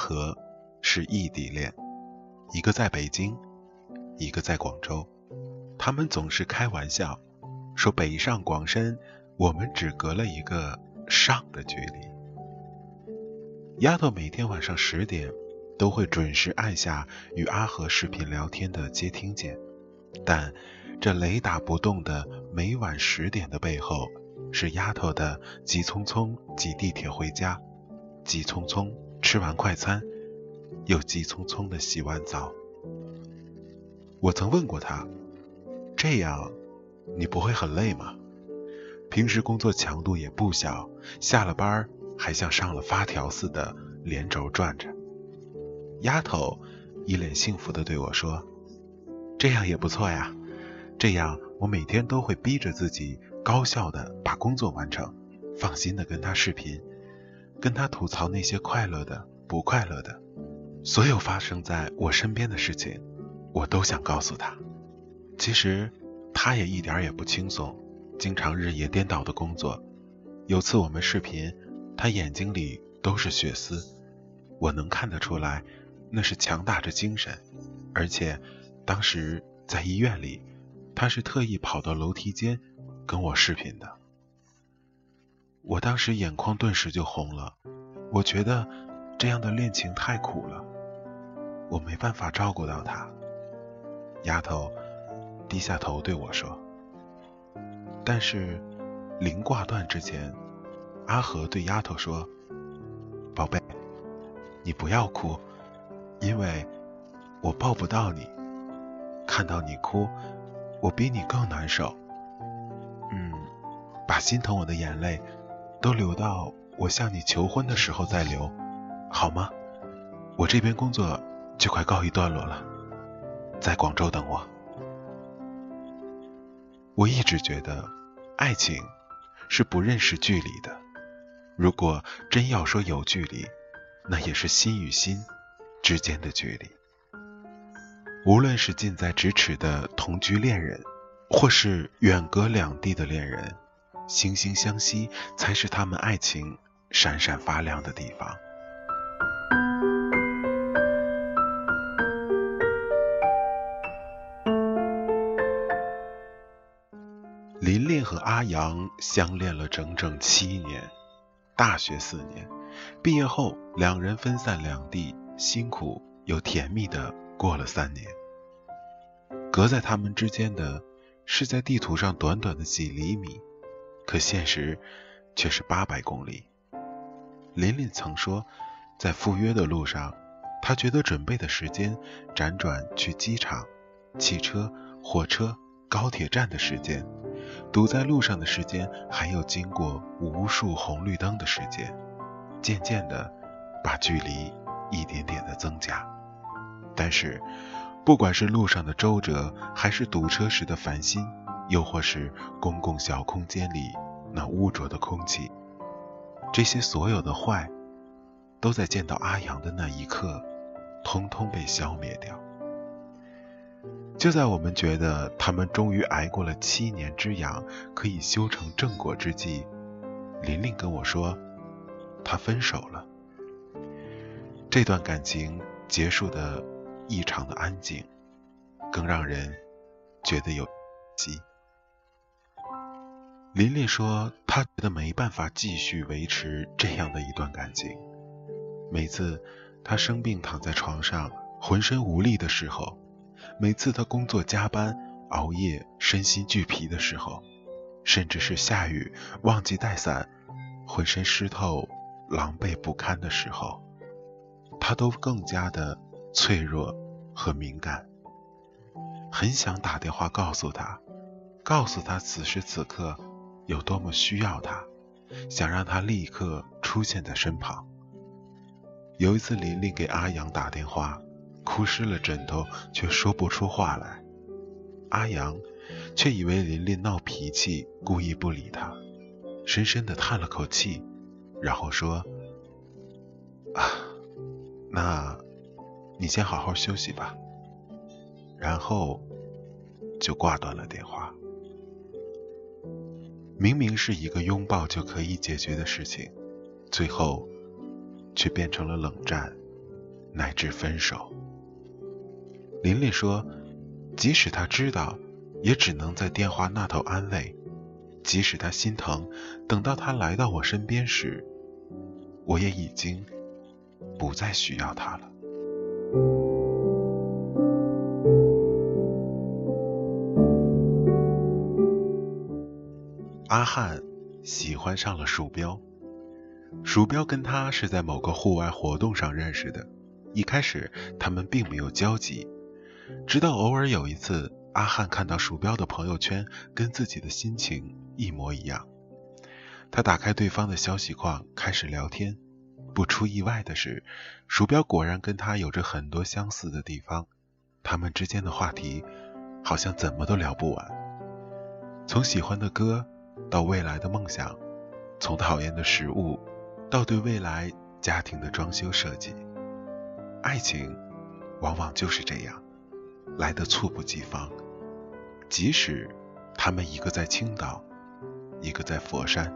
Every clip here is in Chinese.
和是异地恋，一个在北京，一个在广州。他们总是开玩笑说：“北上广深，我们只隔了一个上的距离。”丫头每天晚上十点都会准时按下与阿和视频聊天的接听键，但这雷打不动的每晚十点的背后，是丫头的急匆匆挤地铁回家，急匆匆吃完快餐，又急匆匆的洗完澡。我曾问过她。这样，你不会很累吗？平时工作强度也不小，下了班还像上了发条似的连轴转着。丫头一脸幸福地对我说：“这样也不错呀，这样我每天都会逼着自己高效地把工作完成，放心地跟他视频，跟他吐槽那些快乐的、不快乐的，所有发生在我身边的事情，我都想告诉他。”其实，他也一点也不轻松，经常日夜颠倒的工作。有次我们视频，他眼睛里都是血丝，我能看得出来，那是强大着精神。而且，当时在医院里，他是特意跑到楼梯间跟我视频的。我当时眼眶顿时就红了，我觉得这样的恋情太苦了，我没办法照顾到他。丫头。低下头对我说：“但是，临挂断之前，阿和对丫头说：‘宝贝，你不要哭，因为我抱不到你。看到你哭，我比你更难受。嗯，把心疼我的眼泪都留到我向你求婚的时候再留，好吗？我这边工作就快告一段落了，在广州等我。’”我一直觉得，爱情是不认识距离的。如果真要说有距离，那也是心与心之间的距离。无论是近在咫尺的同居恋人，或是远隔两地的恋人，惺惺相惜才是他们爱情闪闪发亮的地方。琳琳和阿阳相恋了整整七年，大学四年，毕业后两人分散两地，辛苦又甜蜜的过了三年。隔在他们之间的是在地图上短短的几厘米，可现实却是八百公里。琳琳曾说，在赴约的路上，她觉得准备的时间辗转去机场、汽车、火车、高铁站的时间。堵在路上的时间，还有经过无数红绿灯的时间，渐渐的把距离一点点的增加。但是，不管是路上的周折，还是堵车时的烦心，又或是公共小空间里那污浊的空气，这些所有的坏，都在见到阿阳的那一刻，通通被消灭掉。就在我们觉得他们终于挨过了七年之痒，可以修成正果之际，琳琳跟我说，她分手了。这段感情结束的异常的安静，更让人觉得有急。琳琳说，她觉得没办法继续维持这样的一段感情。每次她生病躺在床上，浑身无力的时候。每次她工作加班熬夜身心俱疲的时候，甚至是下雨忘记带伞，浑身湿透狼狈不堪的时候，他都更加的脆弱和敏感。很想打电话告诉他，告诉他此时此刻有多么需要他，想让他立刻出现在身旁。有一次，琳琳给阿阳打电话。哭湿了枕头，却说不出话来。阿阳却以为琳琳闹脾气，故意不理他，深深的叹了口气，然后说：“啊，那，你先好好休息吧。”然后就挂断了电话。明明是一个拥抱就可以解决的事情，最后却变成了冷战，乃至分手。琳琳说，即使他知道，也只能在电话那头安慰；即使他心疼，等到他来到我身边时，我也已经不再需要他了。阿汉喜欢上了鼠标，鼠标跟他是在某个户外活动上认识的。一开始他们并没有交集，直到偶尔有一次，阿汉看到鼠标的朋友圈跟自己的心情一模一样，他打开对方的消息框开始聊天。不出意外的是，鼠标果然跟他有着很多相似的地方，他们之间的话题好像怎么都聊不完，从喜欢的歌。到未来的梦想，从讨厌的食物到对未来家庭的装修设计，爱情往往就是这样，来得猝不及防。即使他们一个在青岛，一个在佛山，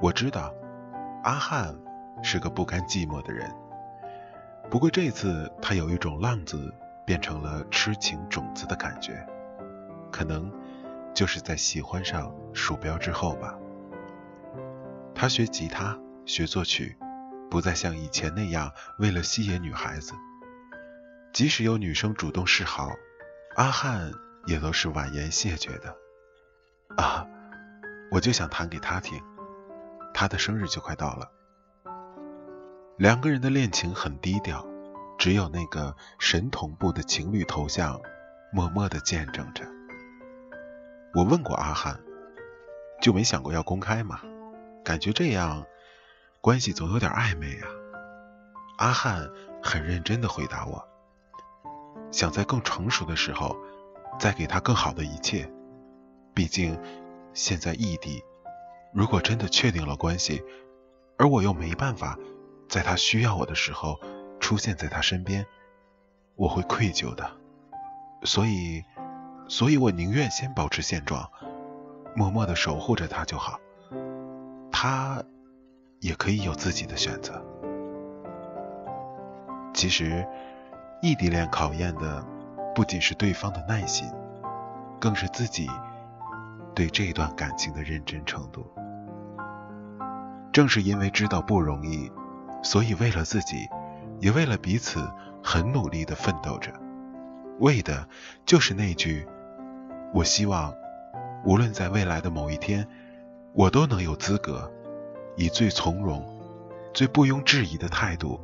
我知道阿汉是个不甘寂寞的人。不过这次他有一种浪子变成了痴情种子的感觉，可能。就是在喜欢上鼠标之后吧，他学吉他，学作曲，不再像以前那样为了吸引女孩子。即使有女生主动示好，阿汉也都是婉言谢绝的。啊，我就想弹给他听，他的生日就快到了。两个人的恋情很低调，只有那个神同步的情侣头像，默默的见证着。我问过阿汉，就没想过要公开吗？感觉这样关系总有点暧昧啊。阿汉很认真的回答我，想在更成熟的时候再给他更好的一切。毕竟现在异地，如果真的确定了关系，而我又没办法在他需要我的时候出现在他身边，我会愧疚的。所以。所以我宁愿先保持现状，默默的守护着他就好。他也可以有自己的选择。其实，异地恋考验的不仅是对方的耐心，更是自己对这段感情的认真程度。正是因为知道不容易，所以为了自己，也为了彼此，很努力的奋斗着，为的就是那句。我希望，无论在未来的某一天，我都能有资格，以最从容、最不庸置疑的态度，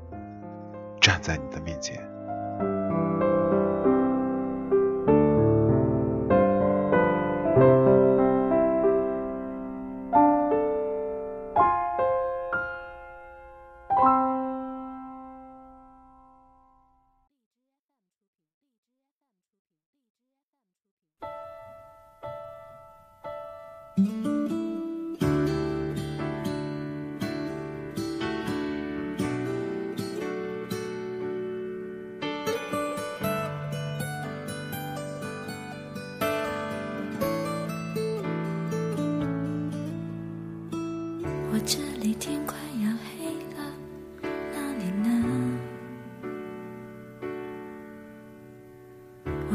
站在你的面前。我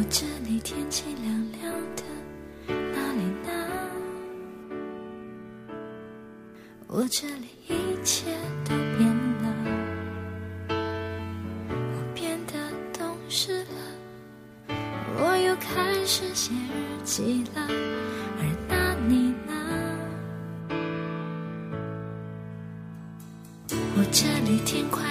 这里天气凉凉的我这里一切都变了，我变得懂事了，我又开始写日记了，而那你呢？我这里天快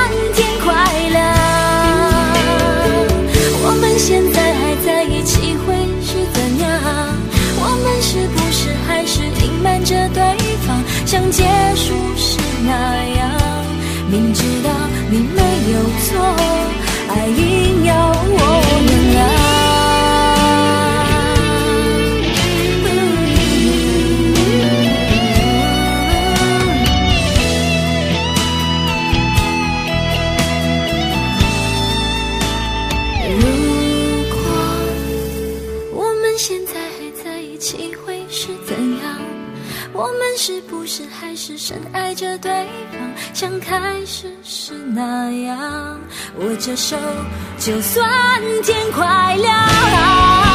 那样握着手就算天快亮